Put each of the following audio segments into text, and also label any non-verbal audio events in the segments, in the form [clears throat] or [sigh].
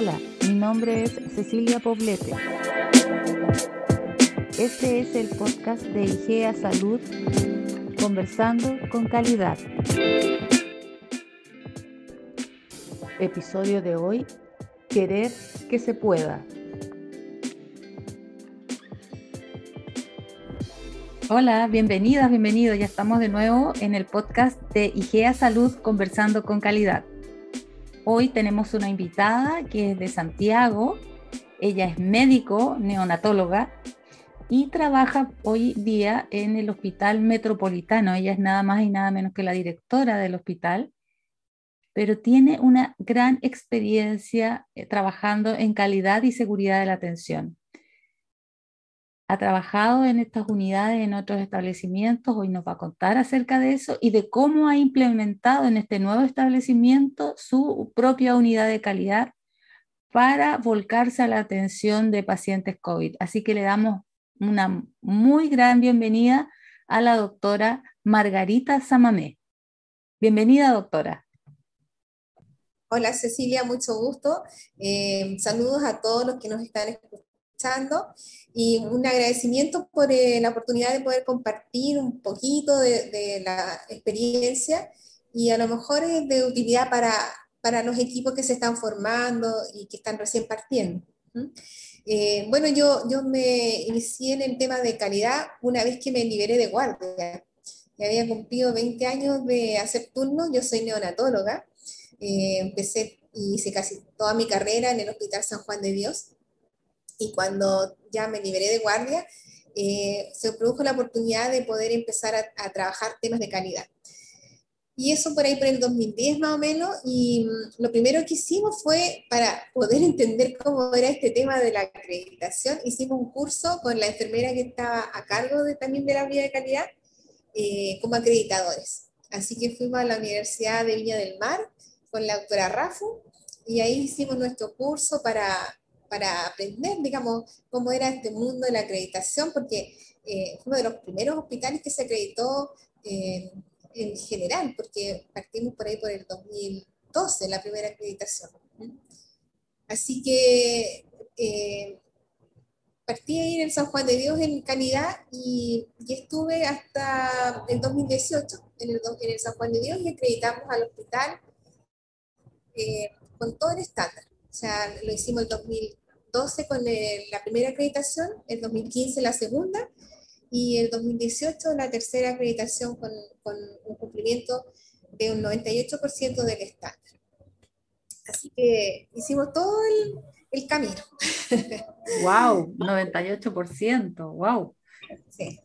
Hola, mi nombre es Cecilia Poblete. Este es el podcast de IGEA Salud, conversando con calidad. Episodio de hoy, querer que se pueda. Hola, bienvenidas, bienvenidos. Ya estamos de nuevo en el podcast de IGEA Salud, conversando con calidad. Hoy tenemos una invitada que es de Santiago. Ella es médico, neonatóloga y trabaja hoy día en el Hospital Metropolitano. Ella es nada más y nada menos que la directora del hospital, pero tiene una gran experiencia eh, trabajando en calidad y seguridad de la atención ha trabajado en estas unidades en otros establecimientos, hoy nos va a contar acerca de eso y de cómo ha implementado en este nuevo establecimiento su propia unidad de calidad para volcarse a la atención de pacientes COVID. Así que le damos una muy gran bienvenida a la doctora Margarita Samamé. Bienvenida, doctora. Hola Cecilia, mucho gusto. Eh, saludos a todos los que nos están escuchando y un agradecimiento por eh, la oportunidad de poder compartir un poquito de, la experiencia y a lo mejor es de utilidad para, para los equipos que se están formando y que están recién partiendo. Eh, bueno, yo, yo me inicié en el tema de calidad una vez que me liberé de guardia. Ya había cumplido 20 años de hacer turnos, yo soy neonatóloga. Eh, empecé y hice casi toda mi carrera en el Hospital San Juan de Dios y cuando ya me liberé de guardia, eh, se produjo la oportunidad de poder empezar a, trabajar temas de calidad. Y eso por ahí por el 2010 más o menos, y mm, lo primero que hicimos fue para poder [laughs] entender cómo era este tema de la acreditación, hicimos un curso con la enfermera que estaba a cargo de, también de la vía de calidad eh, como acreditadores. Así que fuimos a la Universidad de Viña del Mar con la doctora Rafu y ahí hicimos nuestro curso para para aprender, digamos, cómo era este mundo de la acreditación, porque eh, fue uno de los primeros hospitales que se acreditó eh, en general, porque partimos por ahí por el 2012, la primera acreditación. Así que eh, partí ahí en el San Juan de Dios en calidad y, estuve hasta el 2018 en el, San Juan de Dios y acreditamos al hospital con todo el estándar. O sea, lo hicimos el 2012 con la primera acreditación, el 2015 la segunda y el 2018 la tercera acreditación con, con un cumplimiento de un 98% del estándar. Así que hicimos todo el, el camino. ¡Wow! 98%, wow. Sí.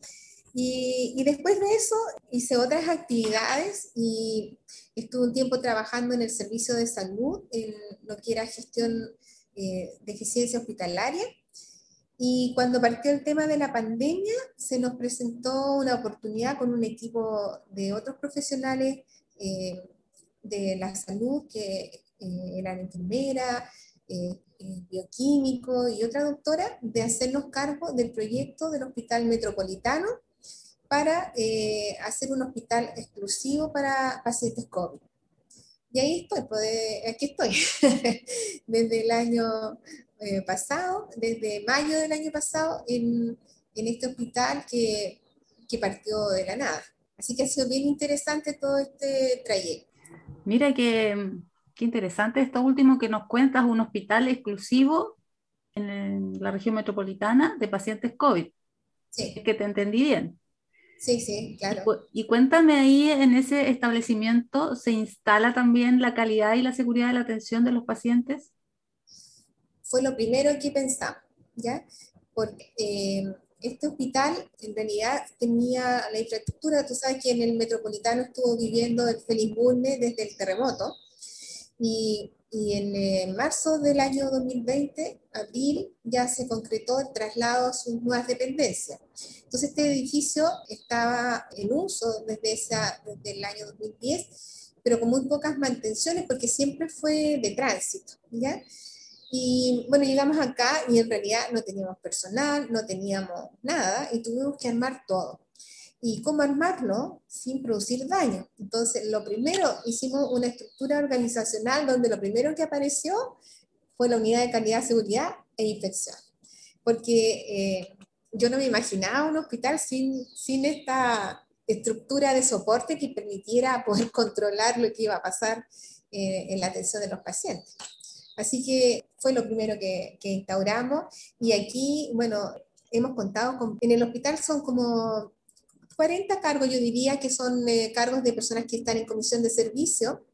Y, y, después de eso hice otras actividades y estuve un tiempo trabajando en el servicio de salud, en lo que era gestión eh, de eficiencia hospitalaria. Y cuando partió el tema de la pandemia, se nos presentó una oportunidad con un equipo de otros profesionales eh, de la salud, que eh, eran enfermera, eh, bioquímico y otra doctora, de hacernos cargo del proyecto del Hospital Metropolitano para eh, hacer un hospital exclusivo para pacientes COVID. Y ahí estoy, pues, aquí estoy, [laughs] desde el año eh, pasado, desde mayo del año pasado, en, en este hospital que, que, partió de la nada. Así que ha sido bien interesante todo este trayecto. Mira que, qué interesante esto último que nos cuentas, un hospital exclusivo en la región metropolitana de pacientes COVID. Sí. Es que te entendí bien. Sí, sí, claro. Y, cuéntame ahí, en ese establecimiento, ¿se instala también la calidad y la seguridad de la atención de los pacientes? Fue lo primero que pensamos, ¿ya? Porque eh, este hospital en realidad tenía la infraestructura, tú sabes que en el metropolitano estuvo viviendo el Feliz Bulne desde el terremoto, y y en eh, marzo del año 2020, abril, ya se concretó el traslado a sus nuevas dependencias. Entonces este edificio estaba en uso desde, esa, desde el año 2010, pero con muy pocas mantenciones porque siempre fue de tránsito, ¿ya? Y bueno, llegamos acá y en realidad no teníamos personal, no teníamos nada y tuvimos que armar todo y cómo armarlo sin producir daño. Entonces, lo primero, hicimos una estructura organizacional donde lo primero que apareció fue la unidad de calidad, seguridad e inspección. Porque eh, yo no me imaginaba un hospital sin, sin esta estructura de soporte que permitiera poder [laughs] controlar lo que iba a pasar eh, en la atención de los pacientes. Así que fue lo primero que, que instauramos y aquí, bueno, hemos contado con, en el hospital son como 40 cargos, yo diría que son eh, cargos de personas que están en comisión de servicio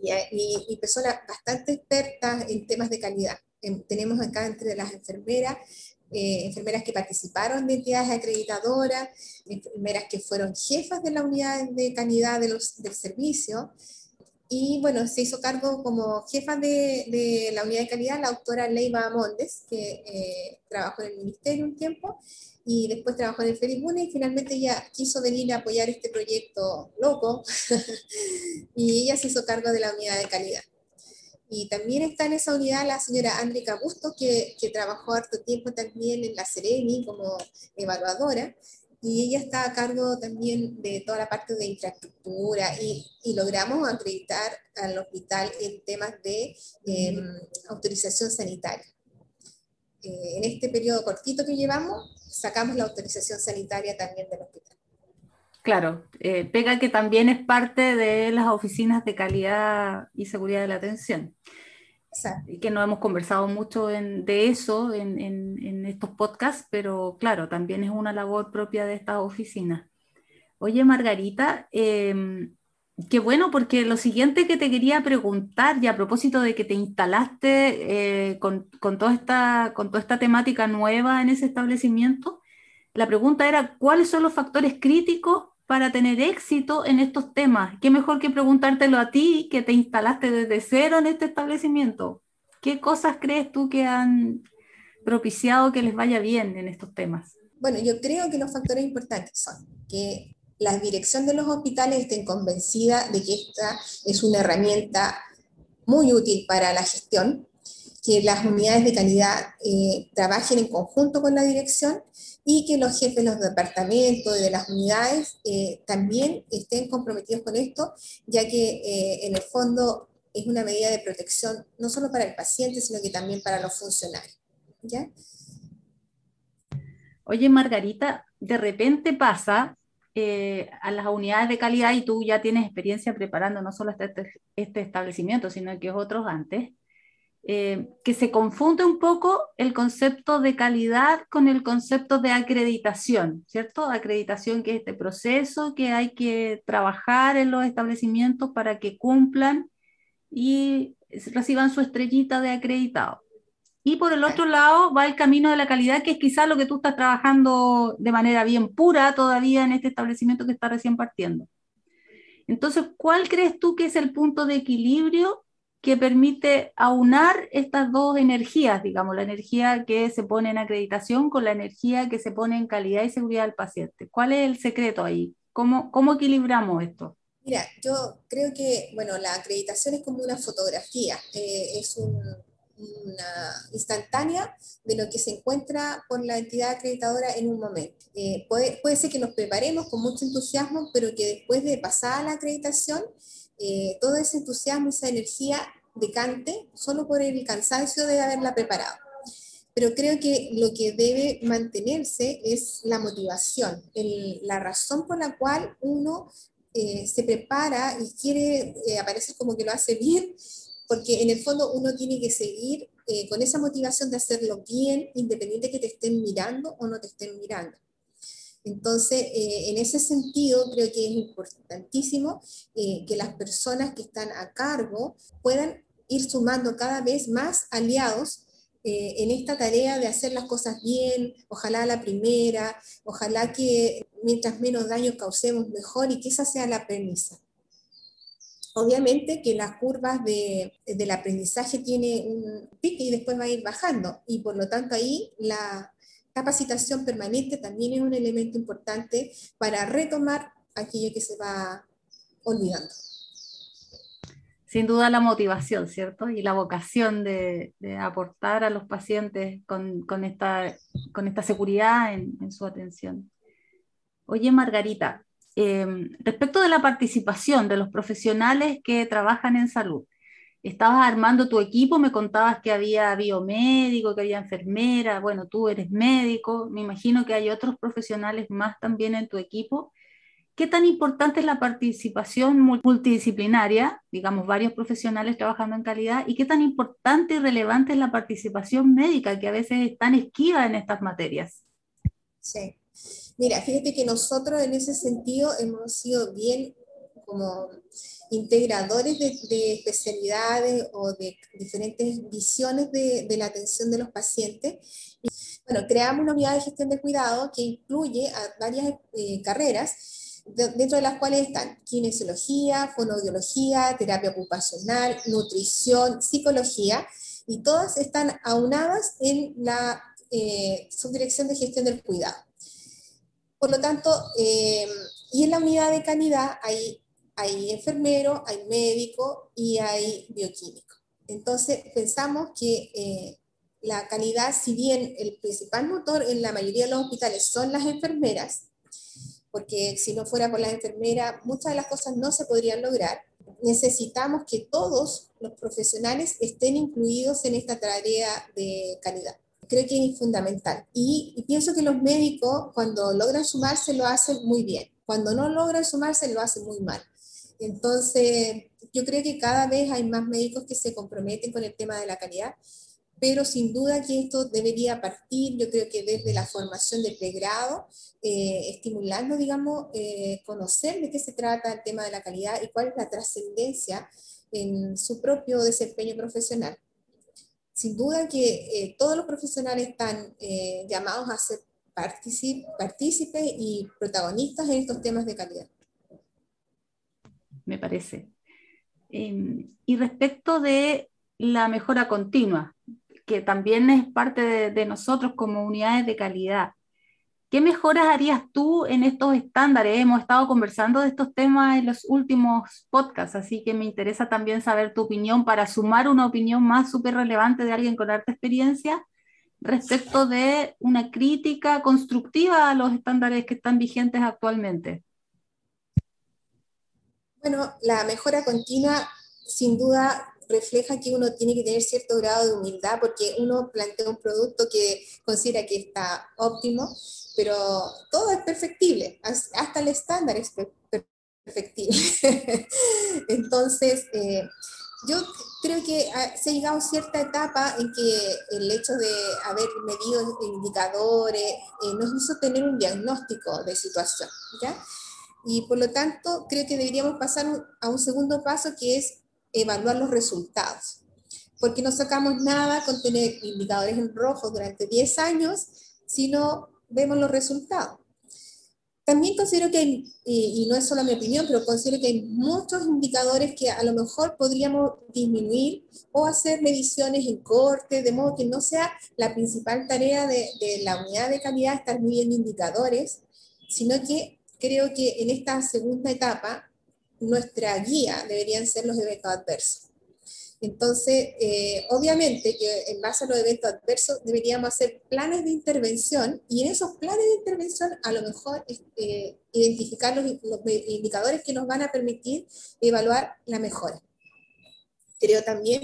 y, y, personas bastante expertas en temas de calidad. tenemos acá entre las enfermeras, eh, enfermeras que participaron de entidades acreditadoras, enfermeras que fueron jefas de la unidad de calidad de los, del servicio, y bueno, se hizo cargo como jefa de, de la unidad de calidad la doctora Leiva Mondes, que eh, trabajó en el ministerio un tiempo y después trabajó en el Felibune y finalmente ella quiso venir a apoyar este proyecto loco [laughs] y ella se hizo cargo de la unidad de calidad. Y también está en esa unidad la señora Andrica Busto, que, que trabajó harto tiempo también en la Sereni como evaluadora y ella está a cargo también de toda la parte de infraestructura y, y logramos acreditar al hospital en temas de em, autorización sanitaria. Eh, en este periodo cortito que llevamos, sacamos la autorización sanitaria también del hospital. Claro, eh, pega que también es parte de las oficinas de calidad y seguridad de la atención que no hemos conversado mucho de eso en, estos podcasts, pero claro, también es una labor propia de estas oficinas. Oye, Margarita, em, qué bueno, porque lo siguiente que te quería preguntar, y a propósito de que te instalaste eh, con, toda esta, con toda esta temática nueva en ese establecimiento, la pregunta era, ¿cuáles son los factores críticos para tener éxito en estos temas? ¿Qué mejor que preguntártelo a ti que te instalaste desde cero en este establecimiento? ¿Qué cosas crees tú que han propiciado que les vaya bien en estos temas? Bueno, yo creo que los factores importantes son que la dirección de los hospitales estén convencida de que esta es una herramienta muy útil para la gestión, que las unidades de calidad eh, trabajen en conjunto con la dirección y que los jefes de los departamentos y de las unidades eh, también estén comprometidos con esto, ya que eh, en el fondo es una medida de protección no solo para el paciente, sino que también para los funcionarios. ¿ya? Oye, Margarita, de repente pasa a las unidades de calidad y tú ya tienes experiencia preparando no solo este, este establecimiento, sino que otros antes eh, que se confunde un poco el concepto de calidad con el concepto de acreditación, ¿cierto? Acreditación que es este proceso que hay que trabajar en los establecimientos para que cumplan y reciban su estrellita de acreditado. Y por el otro lado va el camino de la calidad, que es quizás lo que tú estás trabajando de manera bien pura todavía en este establecimiento que está recién partiendo. Entonces, ¿cuál crees tú que es el punto de equilibrio que permite aunar estas dos energías, digamos, la energía que se pone en acreditación con la energía que se pone en calidad y seguridad del paciente. ¿Cuál es el secreto ahí? ¿Cómo, cómo equilibramos esto? Mira, yo creo que, bueno, la acreditación es como una fotografía, eh, es una instantánea de lo que se encuentra por la entidad acreditadora en un momento. Eh, puede, puede ser que nos preparemos con mucho entusiasmo, pero que después de pasar la acreditación, eh, todo ese entusiasmo, esa energía decante solo por el cansancio de haberla preparado. Pero creo que lo que debe mantenerse es la motivación, la razón por la cual uno eh, se prepara y quiere eh, aparecer como que lo hace bien, porque en el fondo uno tiene que seguir con esa motivación de hacerlo bien, independiente que te estén mirando o no te estén mirando. Entonces, eh, en ese sentido, creo que es importantísimo eh, que las personas que están a cargo puedan ir sumando cada vez más aliados eh, en esta tarea de hacer las cosas bien, ojalá la primera, ojalá que mientras menos daño causemos mejor y que esa sea la premisa. Obviamente que las curvas de, del aprendizaje tiene un pique y después va a ir bajando y por lo tanto ahí la, capacitación permanente también es un elemento importante para retomar aquello que se va olvidando. Sin duda la motivación, ¿cierto? Y la vocación de, aportar a los pacientes con, esta, con esta seguridad en, su atención. Oye, Margarita, em, respecto de la participación de los profesionales que trabajan en salud, estabas armando tu equipo, me contabas que había biomédico, que había enfermera, bueno, tú eres médico, me imagino que hay otros profesionales más también en tu equipo. ¿Qué tan importante es la participación multidisciplinaria, digamos, varios profesionales trabajando en calidad, y qué tan importante y relevante es la participación médica, que a veces es tan esquiva en estas materias? Sí. Mira, fíjate que nosotros en ese sentido hemos sido bien como integradores de, especialidades o de diferentes visiones de, la atención de los pacientes. Bueno, creamos una unidad de gestión de cuidado que incluye a varias eh, carreras, dentro de las cuales están kinesiología, fonoaudiología, terapia ocupacional, nutrición, psicología, y todas están aunadas en la eh, subdirección de gestión del cuidado. Por lo tanto, eh, y en la unidad de calidad hay enfermero, hay médico y hay bioquímico. Entonces, pensamos que eh, la calidad, si bien el principal motor en la mayoría de los hospitales son las enfermeras, porque si no fuera por las enfermeras, muchas de las cosas no se podrían lograr, necesitamos que todos los profesionales estén incluidos en esta tarea de calidad. Creo que es fundamental. Y, y pienso que los médicos, cuando logran sumarse, lo hacen muy bien. Cuando no logran sumarse, lo hacen muy mal. Entonces, yo creo que cada vez hay más médicos que se comprometen con el tema de la calidad, pero sin duda que esto debería partir, yo creo que desde la formación del pregrado, eh, estimulando, digamos, eh, conocer de qué se trata el tema de la calidad y cuál es la trascendencia en su propio desempeño profesional. Sin duda que eh, todos los profesionales están llamados a ser partícipes y protagonistas en estos temas de calidad me parece. Em, y respecto de la mejora continua, que también es parte de, nosotros como unidades de calidad, ¿qué mejoras harías tú en estos estándares? Hemos estado conversando de estos temas en los últimos podcasts, así que me interesa también saber tu opinión para sumar una opinión más súper relevante de alguien con harta experiencia respecto de una crítica constructiva a los estándares que están vigentes actualmente. Bueno, la mejora continua sin duda refleja que uno tiene que tener cierto grado de humildad porque uno plantea un producto que considera que está óptimo, pero todo es perfectible, hasta el estándar es perfectible. [laughs] Entonces, eh, yo creo que se ha llegado a cierta etapa en que el hecho de haber medido indicadores eh, nos hizo tener un diagnóstico de situación, ¿ya? Y por lo tanto, creo que deberíamos pasar a un segundo paso que es evaluar los resultados. Porque no sacamos nada con tener indicadores en rojo durante 10 años si no vemos los resultados. También considero que y no es solo mi opinión, pero considero que hay muchos indicadores que a lo mejor podríamos disminuir o hacer mediciones en corte, de modo que no sea la principal tarea de, de la unidad de calidad estar midiendo indicadores, sino que creo que en esta segunda etapa nuestra guía deberían ser los eventos adversos. Entonces, eh, obviamente que en base a los eventos adversos deberíamos hacer planes de intervención y en esos planes de intervención a lo mejor eh, identificar los, los, indicadores que nos van a permitir evaluar la mejora. Creo también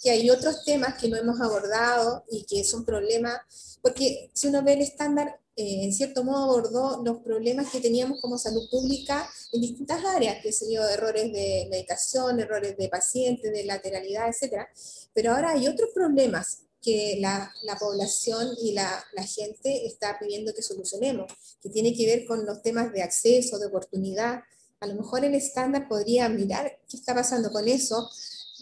que hay otros temas que no hemos abordado y que son problemas, porque si uno ve el estándar, eh, en cierto modo abordó los problemas que teníamos como salud pública en distintas áreas, que se dio errores de medicación, errores de pacientes, de lateralidad, etc. Pero ahora hay otros problemas que la, la población y la, la, gente está pidiendo que solucionemos, que tiene que ver con los temas de acceso, de oportunidad. A lo mejor el estándar podría mirar qué está pasando con eso,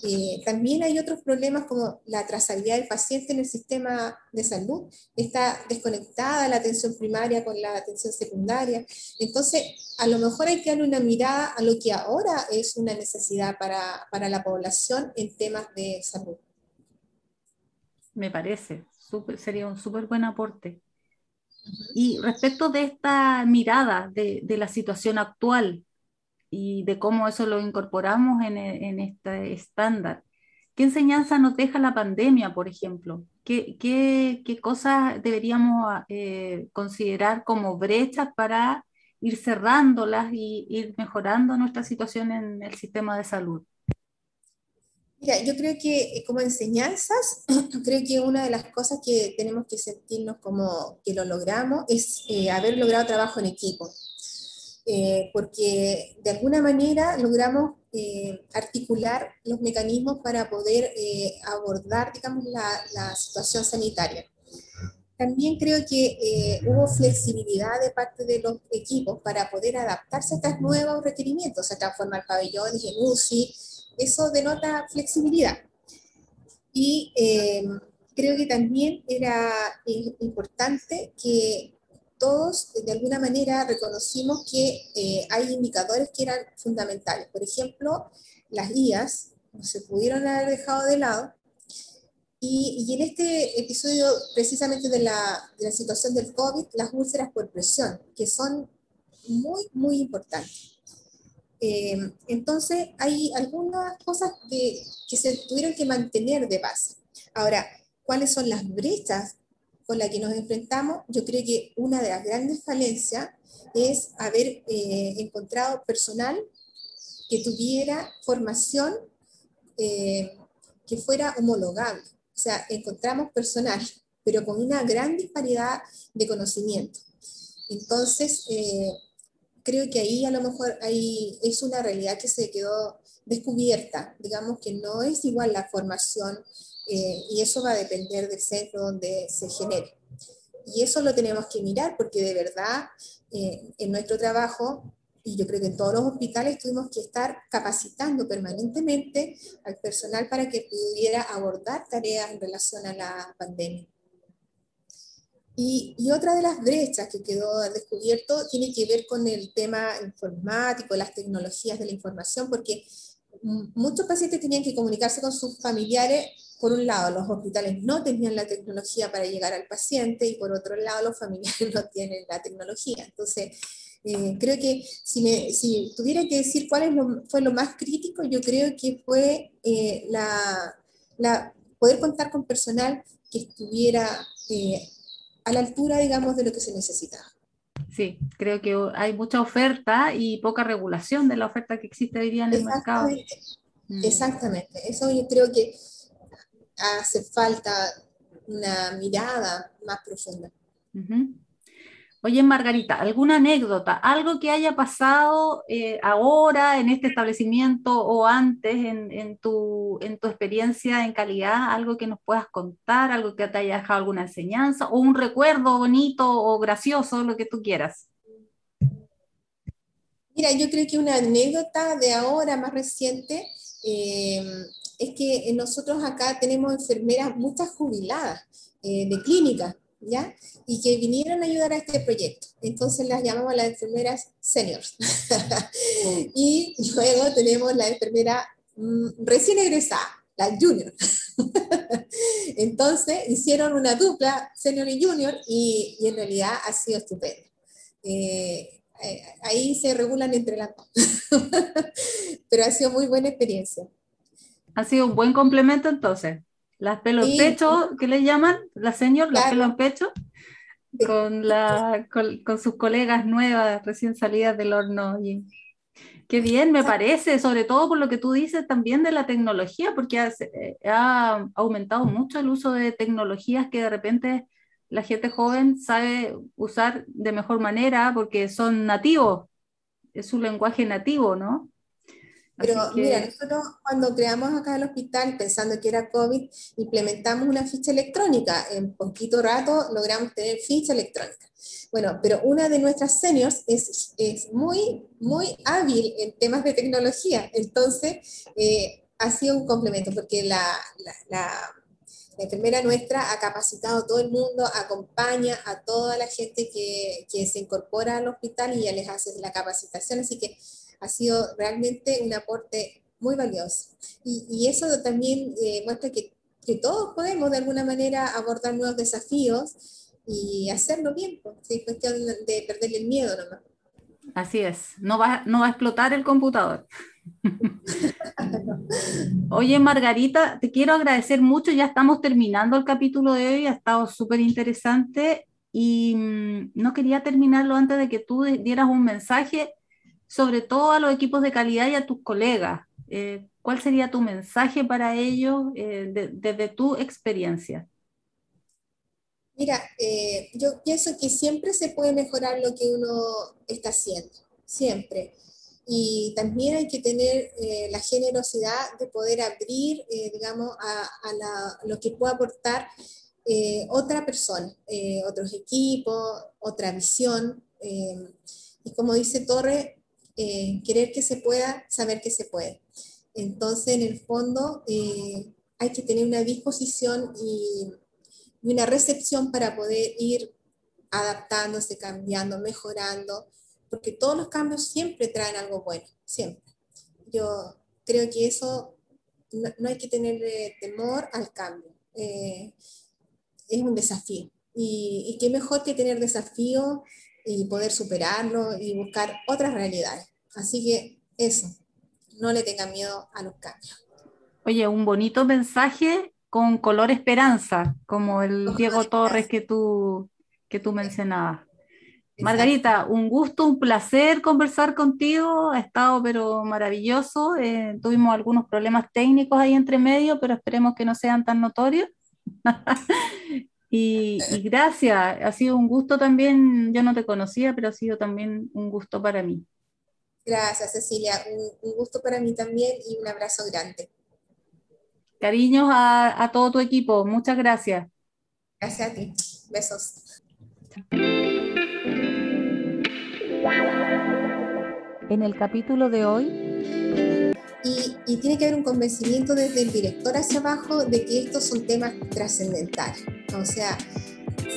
eh, también hay otros problemas como la trazabilidad del paciente en el sistema de salud. Está desconectada la atención primaria con la atención secundaria. Entonces, a lo mejor hay que darle una mirada a lo que ahora es una necesidad para, para la población en temas de salud. Me parece, sería un súper buen aporte. Y respecto de esta mirada de, de la situación actual, y de cómo eso lo incorporamos en, e, en este estándar. ¿Qué enseñanza nos deja la pandemia, por ejemplo? ¿Qué, qué, qué cosas deberíamos eh, considerar como brechas para ir cerrándolas y ir mejorando nuestra situación en el sistema de salud? Mira, yo creo que como enseñanzas, [clears throat] creo que una de las cosas que tenemos que sentirnos como que lo logramos es eh, haber logrado trabajo en equipo. Eh, porque de alguna manera logramos articular los mecanismos para poder abordar, digamos, la, la, situación sanitaria. También creo que hubo flexibilidad de parte de los equipos para poder adaptarse a estos nuevos requerimientos, se transformar pabellones en UCI, eso denota flexibilidad. Y eh, creo que también era importante que todos de alguna manera reconocimos que eh, hay indicadores que eran fundamentales. Por ejemplo, las guías no se pudieron haber dejado de lado. Y, y en este episodio precisamente de la, de la situación del COVID, las úlceras por presión, que son muy, muy importantes. Eh, entonces, hay algunas cosas que se tuvieron que mantener de base. Ahora, ¿cuáles son las brechas con las que nos enfrentamos? Yo creo que una de las grandes falencias es haber eh, encontrado personal que tuviera formación eh, que fuera homologable. O sea, encontramos personal, pero con una gran disparidad de conocimiento. Entonces, creo que ahí a lo mejor hay, es una realidad que se quedó descubierta, digamos que no es igual la formación eh, y eso va a depender del centro donde se genere. Y eso lo tenemos que mirar porque de verdad eh, en nuestro trabajo, y yo creo que en todos los hospitales tuvimos que estar capacitando permanentemente al personal para que pudiera abordar tareas en relación a la pandemia. Y, otra de las brechas que quedó descubierto tiene que ver con el tema informático, las tecnologías de la información, porque muchos pacientes tenían que comunicarse con sus familiares. Por un lado, los hospitales no tenían la tecnología para llegar al paciente y por otro lado, los familiares [laughs] no tienen la tecnología. Entonces, eh, creo que si, me, si, tuviera que decir cuál es lo, fue lo más crítico, yo creo que fue eh, la, la, poder contar con personal que estuviera eh, a la altura, digamos, de lo que se necesita. Sí, creo que hay mucha oferta y poca regulación de la oferta que existe hoy día en el mercado. Mm. Exactamente, eso yo creo que hace falta una mirada más profunda. Oye, Margarita, ¿alguna anécdota, algo que haya pasado eh, ahora en este establecimiento o antes en, tu, en tu experiencia en calidad, algo que nos puedas contar, algo que te haya dejado alguna enseñanza o un recuerdo bonito o gracioso, lo que tú quieras? Mira, yo creo que una anécdota de ahora más reciente eh, es que nosotros acá tenemos enfermeras, muchas jubiladas eh, de clínica ¿ya? Y que vinieron a ayudar a este proyecto. Entonces las llamamos las enfermeras seniors. [laughs] y luego tenemos la enfermera mm, recién egresada, la junior. [laughs] Entonces hicieron una dupla, senior y junior, y, y en realidad ha sido estupendo. Eh, eh, ahí se regulan entre las dos. [laughs] Pero ha sido muy buena experiencia. Ha sido un buen complemento entonces. Las pelos en pecho, ¿qué le llaman? La señor, las pelos en pecho, con, la, con, sus colegas nuevas, recién salidas del horno. Y, qué bien, me parece, sobre todo por lo que tú dices también de la tecnología, porque ha, eh, ha aumentado mucho el uso de tecnologías que de repente la gente joven sabe usar de mejor manera porque son nativos, es su lenguaje nativo, ¿no? Pero mira, nosotros cuando creamos acá el hospital, pensando que era COVID, implementamos una ficha electrónica. En poquito rato logramos tener ficha electrónica. Bueno, pero una de nuestras seniors es, es muy, muy hábil en temas de tecnología. Entonces, eh, ha sido un complemento, porque la, la, la, la, enfermera nuestra ha capacitado a todo el mundo, acompaña a toda la gente que, que se incorpora al hospital y ya les hace la capacitación. Así que ha sido realmente un aporte muy valioso. Y, eso también eh, muestra que, que, todos podemos de alguna manera abordar nuevos desafíos y hacerlo bien, pues, es cuestión de perderle el miedo nomás. Así es, no va, no va a explotar el computador. [laughs] Oye, Margarita, te quiero agradecer mucho. Ya estamos terminando el capítulo de hoy, ha estado súper interesante y mm, no quería terminarlo antes de que tú dieras un mensaje sobre todo a los equipos de calidad y a tus colegas. Eh, ¿cuál sería tu mensaje para ellos eh, desde tu experiencia? Mira, eh, yo pienso que siempre se puede mejorar lo que uno está haciendo, siempre. Y también hay que tener la generosidad de poder abrir, digamos, a, lo que pueda aportar otra persona, otros equipos, otra visión. y como dice Torre, querer que se pueda, saber que se puede. Entonces, en el fondo, eh, hay que tener una disposición y, una recepción para poder ir adaptándose, cambiando, mejorando, porque todos los cambios siempre traen algo bueno, siempre. Yo creo que eso no, hay que tener temor al cambio. Eh, es un desafío. Y, y, qué mejor que tener desafío y poder superarlo y buscar otras realidades. Así que eso, no le tenga miedo a los cambios. Oye, un bonito mensaje con color esperanza, como el Diego Torres que tú, que tú mencionabas. Margarita, un gusto, un placer conversar contigo, ha estado pero maravilloso, eh, tuvimos algunos problemas técnicos ahí entre medio, pero esperemos que no sean tan notorios. [laughs] y, y, gracias, ha sido un gusto también, yo no te conocía, pero ha sido también un gusto para mí. Gracias, Cecilia. Un, gusto para mí también y un abrazo grande. Cariños a, a todo tu equipo. Muchas gracias. Gracias a ti. Besos. En el capítulo de hoy y, y, tiene que haber un convencimiento desde el director hacia abajo de que estos son temas trascendentales. O sea,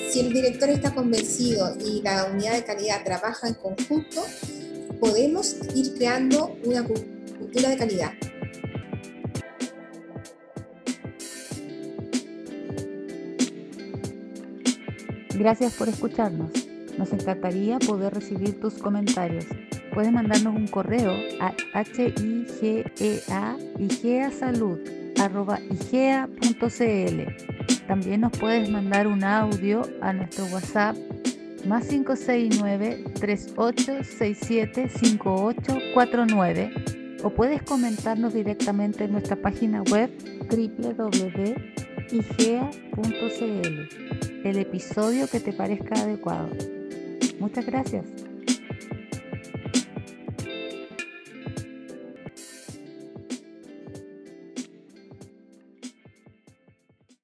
si el director está convencido y la unidad de calidad trabaja en conjunto, podemos ir creando una cultura de calidad. Gracias por escucharnos. Nos encantaría poder recibir tus comentarios. Puedes mandarnos un correo a higeasalud.igea.cl. También nos puedes mandar un audio a nuestro WhatsApp más 569-3867-5849 o puedes comentarnos directamente en nuestra página web www.igea.cl el episodio que te parezca adecuado. Muchas gracias.